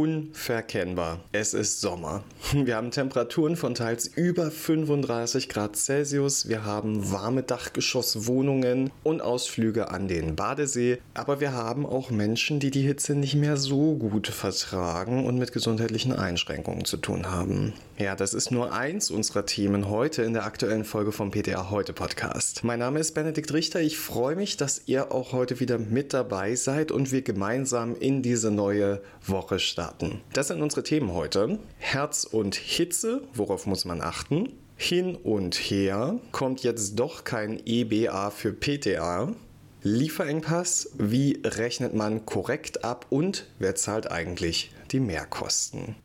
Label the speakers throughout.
Speaker 1: Unverkennbar. Es ist Sommer. Wir haben Temperaturen von teils über 35 Grad Celsius. Wir haben warme Dachgeschosswohnungen und Ausflüge an den Badesee. Aber wir haben auch Menschen, die die Hitze nicht mehr so gut vertragen und mit gesundheitlichen Einschränkungen zu tun haben. Ja, das ist nur eins unserer Themen heute in der aktuellen Folge vom PTA Heute Podcast. Mein Name ist Benedikt Richter. Ich freue mich, dass ihr auch heute wieder mit dabei seid und wir gemeinsam in diese neue Woche starten starten. Das sind unsere Themen heute. Herz und Hitze, worauf muss man achten? Hin und her kommt jetzt doch kein EBA für PTA. Lieferengpass, wie rechnet man korrekt ab und wer zahlt eigentlich die Mehrkosten?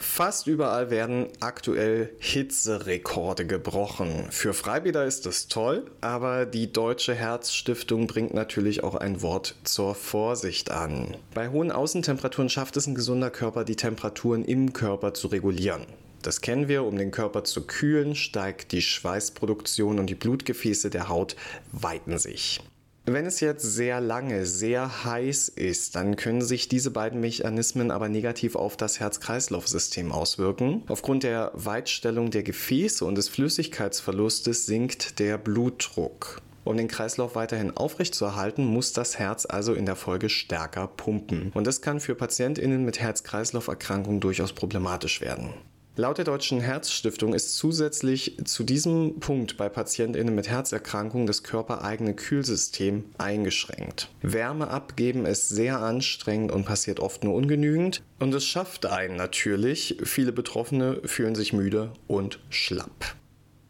Speaker 1: Fast überall werden aktuell Hitzerekorde gebrochen. Für Freibäder ist das toll, aber die Deutsche Herzstiftung bringt natürlich auch ein Wort zur Vorsicht an. Bei hohen Außentemperaturen schafft es ein gesunder Körper, die Temperaturen im Körper zu regulieren. Das kennen wir, um den Körper zu kühlen, steigt die Schweißproduktion und die Blutgefäße der Haut weiten sich. Wenn es jetzt sehr lange, sehr heiß ist, dann können sich diese beiden Mechanismen aber negativ auf das Herz-Kreislauf-System auswirken. Aufgrund der Weitstellung der Gefäße und des Flüssigkeitsverlustes sinkt der Blutdruck. Um den Kreislauf weiterhin aufrechtzuerhalten, muss das Herz also in der Folge stärker pumpen. Und das kann für PatientInnen mit Herz-Kreislauf-Erkrankungen durchaus problematisch werden. Laut der Deutschen Herzstiftung ist zusätzlich zu diesem Punkt bei PatientInnen mit Herzerkrankungen das körpereigene Kühlsystem eingeschränkt. Wärme abgeben ist sehr anstrengend und passiert oft nur ungenügend und es schafft einen natürlich. Viele Betroffene fühlen sich müde und schlapp.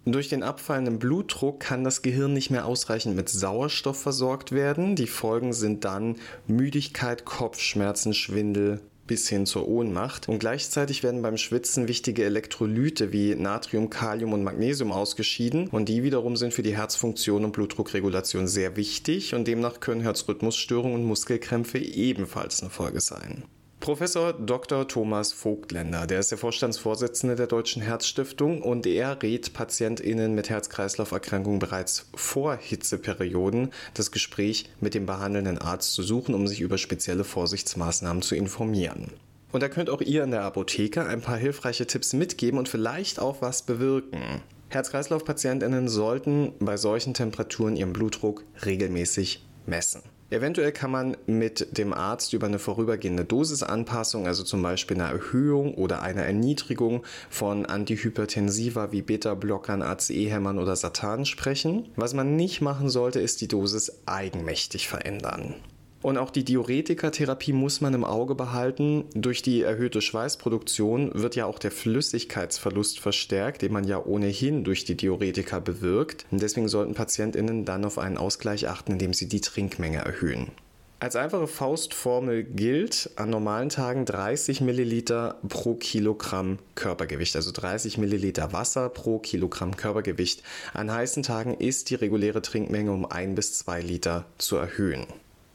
Speaker 1: Durch den abfallenden Blutdruck kann das Gehirn nicht mehr ausreichend mit Sauerstoff versorgt werden. Die Folgen sind dann Müdigkeit, Kopfschmerzen, Schwindel, bis hin zur Ohnmacht. Und gleichzeitig werden beim Schwitzen wichtige Elektrolyte wie Natrium, Kalium und Magnesium ausgeschieden. Und die wiederum sind für die Herzfunktion und Blutdruckregulation sehr wichtig. Und demnach können Herzrhythmusstörungen und Muskelkrämpfe ebenfalls eine Folge sein. Professor Dr. Thomas Vogtländer, der ist der Vorstandsvorsitzende der Deutschen Herzstiftung und er rät PatientInnen mit Herz-Kreislauf-Erkrankungen bereits vor Hitzeperioden das Gespräch mit dem behandelnden Arzt zu suchen, um sich über spezielle Vorsichtsmaßnahmen zu informieren. Und da könnt auch ihr in der Apotheke ein paar hilfreiche Tipps mitgeben und vielleicht auch was bewirken. Herz-Kreislauf-PatientInnen sollten bei solchen Temperaturen ihren Blutdruck regelmäßig messen. Eventuell kann man mit dem Arzt über eine vorübergehende Dosisanpassung, also zum Beispiel eine Erhöhung oder eine Erniedrigung von Antihypertensiva wie Beta-Blockern, ACE-Hämmern oder Satan sprechen. Was man nicht machen sollte, ist die Dosis eigenmächtig verändern. Und auch die Diuretikatherapie muss man im Auge behalten. Durch die erhöhte Schweißproduktion wird ja auch der Flüssigkeitsverlust verstärkt, den man ja ohnehin durch die Diuretika bewirkt. Und deswegen sollten PatientInnen dann auf einen Ausgleich achten, indem sie die Trinkmenge erhöhen. Als einfache Faustformel gilt an normalen Tagen 30 Milliliter pro Kilogramm Körpergewicht, also 30 Milliliter Wasser pro Kilogramm Körpergewicht. An heißen Tagen ist die reguläre Trinkmenge um 1 bis 2 Liter zu erhöhen.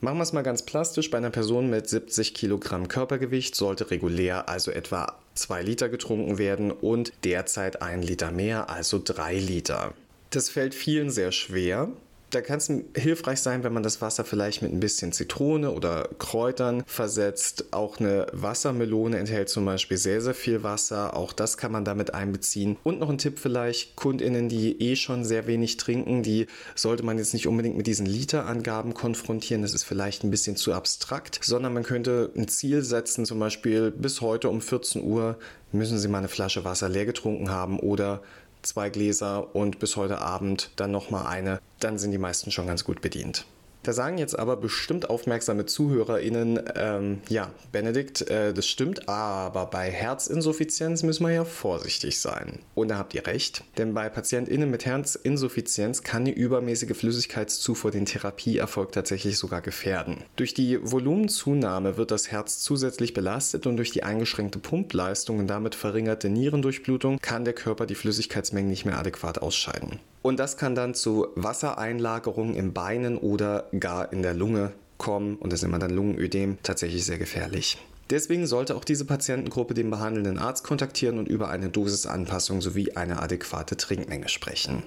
Speaker 1: Machen wir es mal ganz plastisch. Bei einer Person mit 70 Kilogramm Körpergewicht sollte regulär also etwa 2 Liter getrunken werden und derzeit 1 Liter mehr, also 3 Liter. Das fällt vielen sehr schwer. Da kann es hilfreich sein, wenn man das Wasser vielleicht mit ein bisschen Zitrone oder Kräutern versetzt. Auch eine Wassermelone enthält zum Beispiel sehr, sehr viel Wasser. Auch das kann man damit einbeziehen. Und noch ein Tipp vielleicht, KundInnen, die eh schon sehr wenig trinken, die sollte man jetzt nicht unbedingt mit diesen Literangaben konfrontieren. Das ist vielleicht ein bisschen zu abstrakt, sondern man könnte ein Ziel setzen, zum Beispiel bis heute um 14 Uhr müssen Sie mal eine Flasche Wasser leer getrunken haben oder zwei Gläser und bis heute Abend dann nochmal eine, dann sind die meisten schon ganz gut bedient. Da sagen jetzt aber bestimmt aufmerksame ZuhörerInnen, ähm, ja, Benedikt, äh, das stimmt, aber bei Herzinsuffizienz müssen wir ja vorsichtig sein. Und da habt ihr recht, denn bei PatientInnen mit Herzinsuffizienz kann die übermäßige Flüssigkeitszufuhr den Therapieerfolg tatsächlich sogar gefährden. Durch die Volumenzunahme wird das Herz zusätzlich belastet und durch die eingeschränkte Pumpleistung und damit verringerte Nierendurchblutung kann der Körper die Flüssigkeitsmengen nicht mehr adäquat ausscheiden. Und das kann dann zu Wassereinlagerungen im Beinen oder gar in der Lunge kommen und das nennt man dann Lungenödem, tatsächlich sehr gefährlich. Deswegen sollte auch diese Patientengruppe den behandelnden Arzt kontaktieren und über eine Dosisanpassung sowie eine adäquate Trinkmenge sprechen.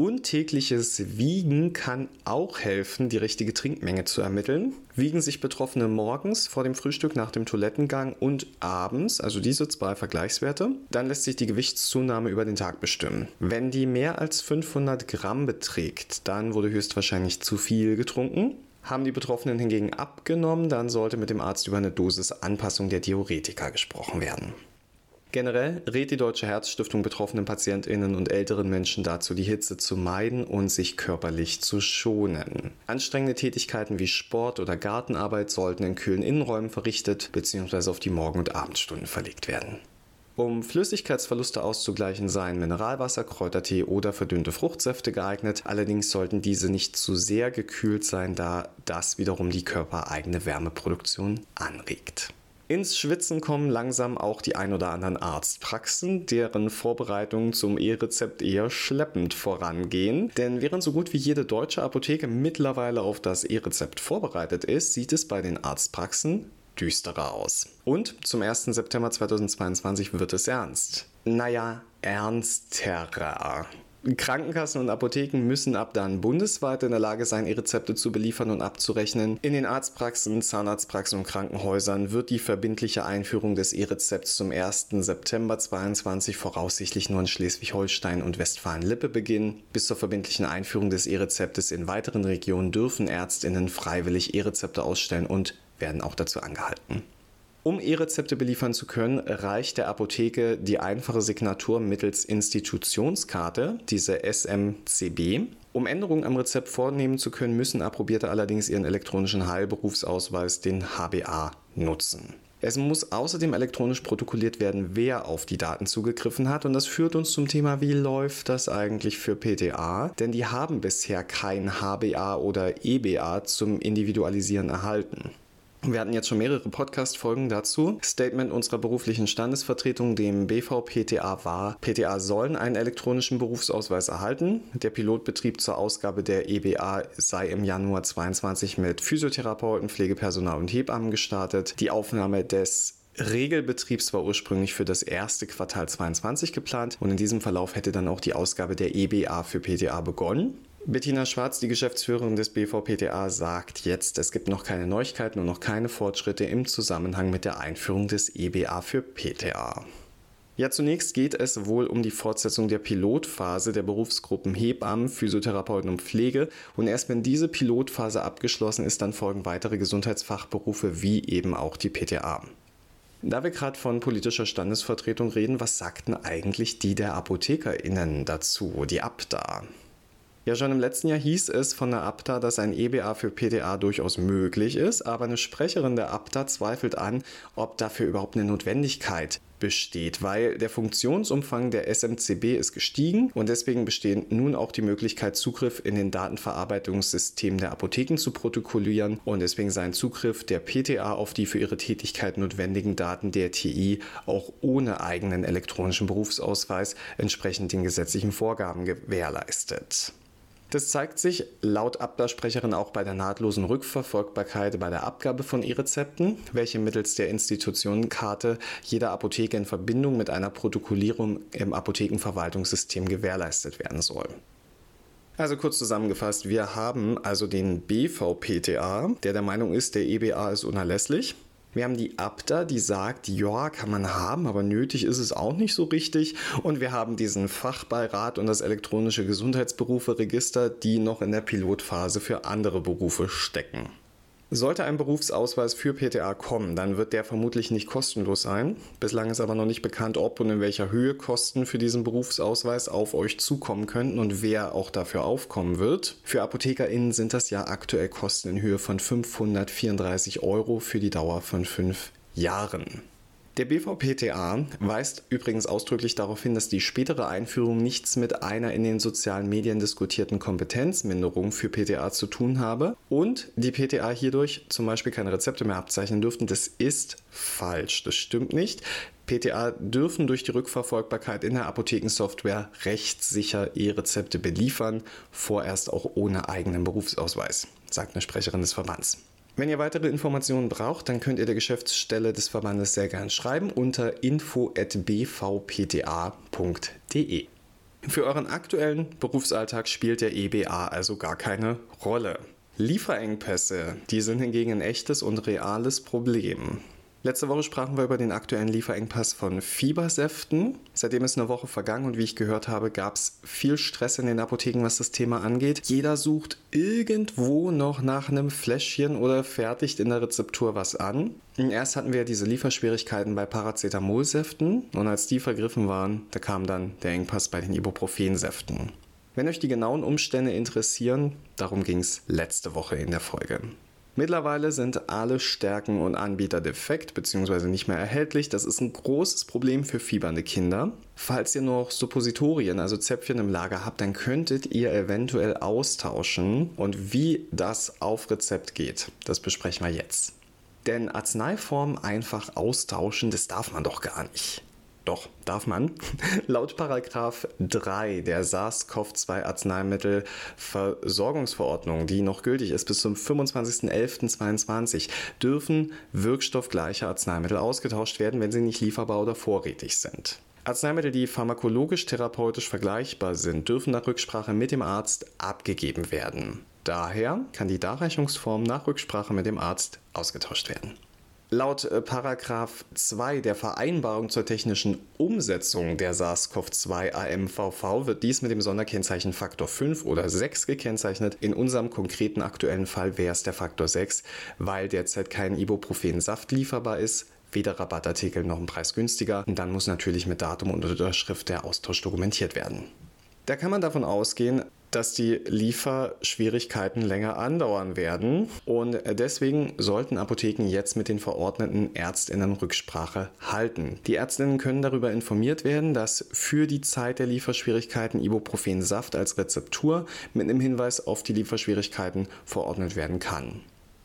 Speaker 1: Und tägliches Wiegen kann auch helfen, die richtige Trinkmenge zu ermitteln. Wiegen sich Betroffene morgens vor dem Frühstück, nach dem Toilettengang und abends, also diese zwei Vergleichswerte, dann lässt sich die Gewichtszunahme über den Tag bestimmen. Wenn die mehr als 500 Gramm beträgt, dann wurde höchstwahrscheinlich zu viel getrunken. Haben die Betroffenen hingegen abgenommen, dann sollte mit dem Arzt über eine Dosisanpassung der Diuretika gesprochen werden. Generell rät die Deutsche Herzstiftung betroffenen Patientinnen und älteren Menschen dazu, die Hitze zu meiden und sich körperlich zu schonen. Anstrengende Tätigkeiten wie Sport oder Gartenarbeit sollten in kühlen Innenräumen verrichtet bzw. auf die Morgen- und Abendstunden verlegt werden. Um Flüssigkeitsverluste auszugleichen, seien Mineralwasser, Kräutertee oder verdünnte Fruchtsäfte geeignet. Allerdings sollten diese nicht zu sehr gekühlt sein, da das wiederum die körpereigene Wärmeproduktion anregt. Ins Schwitzen kommen langsam auch die ein oder anderen Arztpraxen, deren Vorbereitungen zum E-Rezept eher schleppend vorangehen. Denn während so gut wie jede deutsche Apotheke mittlerweile auf das E-Rezept vorbereitet ist, sieht es bei den Arztpraxen düsterer aus. Und zum 1. September 2022 wird es ernst. Naja, ernsterer. Krankenkassen und Apotheken müssen ab dann bundesweit in der Lage sein, E-Rezepte zu beliefern und abzurechnen. In den Arztpraxen, Zahnarztpraxen und Krankenhäusern wird die verbindliche Einführung des E-Rezepts zum 1. September 2022 voraussichtlich nur in Schleswig-Holstein und Westfalen-Lippe beginnen. Bis zur verbindlichen Einführung des E-Rezeptes in weiteren Regionen dürfen Ärztinnen freiwillig E-Rezepte ausstellen und werden auch dazu angehalten. Um E-Rezepte beliefern zu können, reicht der Apotheke die einfache Signatur mittels Institutionskarte, diese SMCB. Um Änderungen am Rezept vornehmen zu können, müssen Approbierte allerdings ihren elektronischen Heilberufsausweis, den HBA, nutzen. Es muss außerdem elektronisch protokolliert werden, wer auf die Daten zugegriffen hat. Und das führt uns zum Thema, wie läuft das eigentlich für PTA? Denn die haben bisher kein HBA oder EBA zum Individualisieren erhalten. Wir hatten jetzt schon mehrere Podcast-Folgen dazu. Statement unserer beruflichen Standesvertretung, dem BVPTA war, PTA sollen einen elektronischen Berufsausweis erhalten. Der Pilotbetrieb zur Ausgabe der EBA sei im Januar 22 mit Physiotherapeuten, Pflegepersonal und Hebammen gestartet. Die Aufnahme des Regelbetriebs war ursprünglich für das erste Quartal 22 geplant und in diesem Verlauf hätte dann auch die Ausgabe der EBA für PTA begonnen. Bettina Schwarz, die Geschäftsführerin des BVPTA, sagt jetzt, es gibt noch keine Neuigkeiten und noch keine Fortschritte im Zusammenhang mit der Einführung des EBA für PTA. Ja, zunächst geht es wohl um die Fortsetzung der Pilotphase der Berufsgruppen Hebammen, Physiotherapeuten und Pflege. Und erst wenn diese Pilotphase abgeschlossen ist, dann folgen weitere Gesundheitsfachberufe wie eben auch die PTA. Da wir gerade von politischer Standesvertretung reden, was sagten eigentlich die der ApothekerInnen dazu, die ABDA? Ja, schon im letzten Jahr hieß es von der ABDA, dass ein EBA für PTA durchaus möglich ist, aber eine Sprecherin der ABDA zweifelt an, ob dafür überhaupt eine Notwendigkeit besteht, weil der Funktionsumfang der SMCB ist gestiegen und deswegen besteht nun auch die Möglichkeit, Zugriff in den Datenverarbeitungssystem der Apotheken zu protokollieren und deswegen sei ein Zugriff der PTA auf die für ihre Tätigkeit notwendigen Daten der TI auch ohne eigenen elektronischen Berufsausweis entsprechend den gesetzlichen Vorgaben gewährleistet. Das zeigt sich laut Abda-Sprecherin auch bei der nahtlosen Rückverfolgbarkeit bei der Abgabe von E-Rezepten, welche mittels der Institutionenkarte jeder Apotheke in Verbindung mit einer Protokollierung im Apothekenverwaltungssystem gewährleistet werden soll. Also kurz zusammengefasst, wir haben also den BVPTA, der der Meinung ist, der EBA ist unerlässlich. Wir haben die Abda, die sagt, ja, kann man haben, aber nötig ist es auch nicht so richtig. Und wir haben diesen Fachbeirat und das elektronische Gesundheitsberufe-Register, die noch in der Pilotphase für andere Berufe stecken. Sollte ein Berufsausweis für PTA kommen, dann wird der vermutlich nicht kostenlos sein. Bislang ist aber noch nicht bekannt, ob und in welcher Höhe Kosten für diesen Berufsausweis auf euch zukommen könnten und wer auch dafür aufkommen wird. Für ApothekerInnen sind das ja aktuell Kosten in Höhe von 534 Euro für die Dauer von fünf Jahren. Der BVPTA weist übrigens ausdrücklich darauf hin, dass die spätere Einführung nichts mit einer in den sozialen Medien diskutierten Kompetenzminderung für PTA zu tun habe und die PTA hierdurch zum Beispiel keine Rezepte mehr abzeichnen dürften. Das ist falsch, das stimmt nicht. PTA dürfen durch die Rückverfolgbarkeit in der Apothekensoftware rechtssicher E-Rezepte beliefern, vorerst auch ohne eigenen Berufsausweis, sagt eine Sprecherin des Verbands. Wenn ihr weitere Informationen braucht, dann könnt ihr der Geschäftsstelle des Verbandes sehr gern schreiben unter info.bvpta.de. Für euren aktuellen Berufsalltag spielt der EBA also gar keine Rolle. Lieferengpässe, die sind hingegen ein echtes und reales Problem. Letzte Woche sprachen wir über den aktuellen Lieferengpass von Fiebersäften. Seitdem ist eine Woche vergangen und wie ich gehört habe, gab es viel Stress in den Apotheken, was das Thema angeht. Jeder sucht irgendwo noch nach einem Fläschchen oder fertigt in der Rezeptur was an. Erst hatten wir diese Lieferschwierigkeiten bei Paracetamolsäften und als die vergriffen waren, da kam dann der Engpass bei den Ibuprofensäften. Wenn euch die genauen Umstände interessieren, darum ging es letzte Woche in der Folge. Mittlerweile sind alle Stärken und Anbieter defekt bzw. nicht mehr erhältlich. Das ist ein großes Problem für fiebernde Kinder. Falls ihr noch Suppositorien, also Zäpfchen im Lager habt, dann könntet ihr eventuell austauschen. Und wie das auf Rezept geht, das besprechen wir jetzt. Denn Arzneiformen einfach austauschen, das darf man doch gar nicht. Doch, darf man. Laut Paragraph 3 der SARS-CoV-2 Arzneimittelversorgungsverordnung, die noch gültig ist bis zum 25.11.22, dürfen wirkstoffgleiche Arzneimittel ausgetauscht werden, wenn sie nicht lieferbar oder vorrätig sind. Arzneimittel, die pharmakologisch-therapeutisch vergleichbar sind, dürfen nach Rücksprache mit dem Arzt abgegeben werden. Daher kann die Darreichungsform nach Rücksprache mit dem Arzt ausgetauscht werden. Laut äh, Paragraph 2 der Vereinbarung zur technischen Umsetzung der SARS-CoV-2 AMVV wird dies mit dem Sonderkennzeichen Faktor 5 oder 6 gekennzeichnet. In unserem konkreten aktuellen Fall wäre es der Faktor 6, weil derzeit kein Ibuprofen-Saft lieferbar ist, weder Rabattartikel noch ein Preis günstiger. Und dann muss natürlich mit Datum und Unterschrift der Austausch dokumentiert werden. Da kann man davon ausgehen, dass die Lieferschwierigkeiten länger andauern werden und deswegen sollten Apotheken jetzt mit den verordneten Ärztinnen Rücksprache halten. Die Ärztinnen können darüber informiert werden, dass für die Zeit der Lieferschwierigkeiten Ibuprofensaft als Rezeptur mit einem Hinweis auf die Lieferschwierigkeiten verordnet werden kann.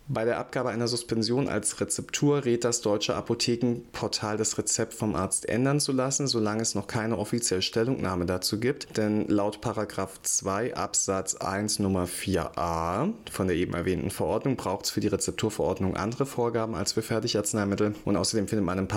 Speaker 1: Bei der Abgabe einer Suspension als Rezeptur rät das deutsche Apothekenportal das Rezept vom Arzt ändern zu lassen, solange es noch keine offizielle Stellungnahme dazu gibt. Denn laut 2 Absatz 1 Nummer 4a von der eben erwähnten Verordnung braucht es für die Rezepturverordnung andere Vorgaben als für Fertigarzneimittel. Und außerdem findet man in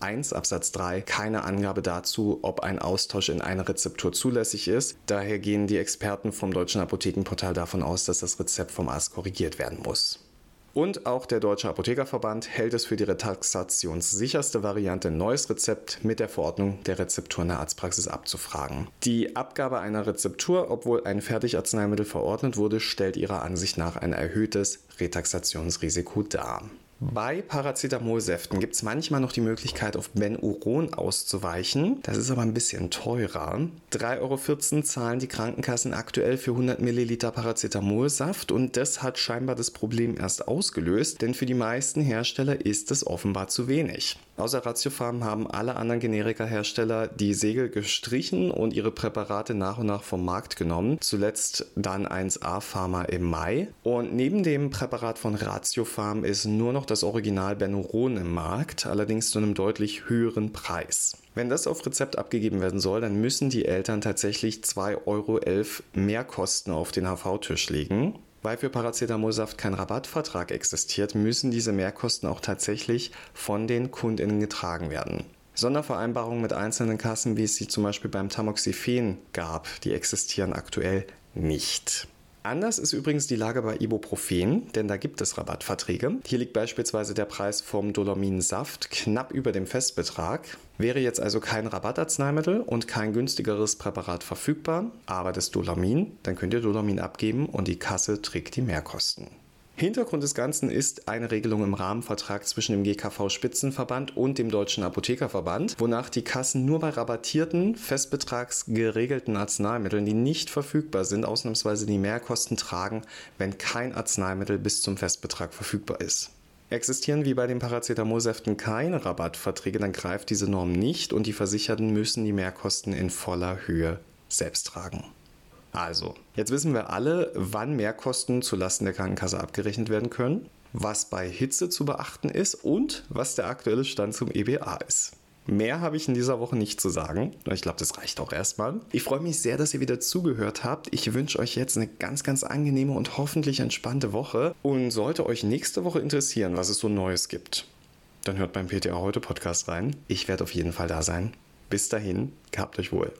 Speaker 1: 1 Absatz 3 keine Angabe dazu, ob ein Austausch in eine Rezeptur zulässig ist. Daher gehen die Experten vom deutschen Apothekenportal davon aus, dass das Rezept vom Arzt korrigiert werden muss. Und auch der Deutsche Apothekerverband hält es für die retaxationssicherste Variante, ein neues Rezept mit der Verordnung der Rezeptur in der Arztpraxis abzufragen. Die Abgabe einer Rezeptur, obwohl ein Fertigarzneimittel verordnet wurde, stellt ihrer Ansicht nach ein erhöhtes Retaxationsrisiko dar. Bei Paracetamolsäften gibt es manchmal noch die Möglichkeit, auf Benuron auszuweichen. Das ist aber ein bisschen teurer. 3,14 Euro zahlen die Krankenkassen aktuell für 100 Milliliter Paracetamolsaft und das hat scheinbar das Problem erst ausgelöst, denn für die meisten Hersteller ist es offenbar zu wenig. Außer Ratiofarm haben alle anderen Generika-Hersteller die Segel gestrichen und ihre Präparate nach und nach vom Markt genommen. Zuletzt dann 1A Pharma im Mai. Und neben dem Präparat von Ratiofarm ist nur noch das Original Benuron im Markt, allerdings zu einem deutlich höheren Preis. Wenn das auf Rezept abgegeben werden soll, dann müssen die Eltern tatsächlich 2,11 Euro mehr Kosten auf den HV-Tisch legen. Weil für Paracetamolsaft kein Rabattvertrag existiert, müssen diese Mehrkosten auch tatsächlich von den KundInnen getragen werden. Sondervereinbarungen mit einzelnen Kassen, wie es sie zum Beispiel beim Tamoxifen gab, die existieren aktuell nicht. Anders ist übrigens die Lage bei Ibuprofen, denn da gibt es Rabattverträge. Hier liegt beispielsweise der Preis vom Dolominsaft knapp über dem Festbetrag. Wäre jetzt also kein Rabattarzneimittel und kein günstigeres Präparat verfügbar, aber das Dolamin, dann könnt ihr Dolamin abgeben und die Kasse trägt die Mehrkosten. Hintergrund des Ganzen ist eine Regelung im Rahmenvertrag zwischen dem GKV-Spitzenverband und dem Deutschen Apothekerverband, wonach die Kassen nur bei rabattierten, festbetragsgeregelten Arzneimitteln, die nicht verfügbar sind, ausnahmsweise die Mehrkosten tragen, wenn kein Arzneimittel bis zum Festbetrag verfügbar ist. Existieren wie bei den Paracetamolsäften keine Rabattverträge, dann greift diese Norm nicht und die Versicherten müssen die Mehrkosten in voller Höhe selbst tragen. Also, jetzt wissen wir alle, wann Mehrkosten zulasten der Krankenkasse abgerechnet werden können, was bei Hitze zu beachten ist und was der aktuelle Stand zum EBA ist. Mehr habe ich in dieser Woche nicht zu sagen. Ich glaube, das reicht auch erstmal. Ich freue mich sehr, dass ihr wieder zugehört habt. Ich wünsche euch jetzt eine ganz, ganz angenehme und hoffentlich entspannte Woche. Und sollte euch nächste Woche interessieren, was es so Neues gibt, dann hört beim PTA Heute Podcast rein. Ich werde auf jeden Fall da sein. Bis dahin, gehabt euch wohl.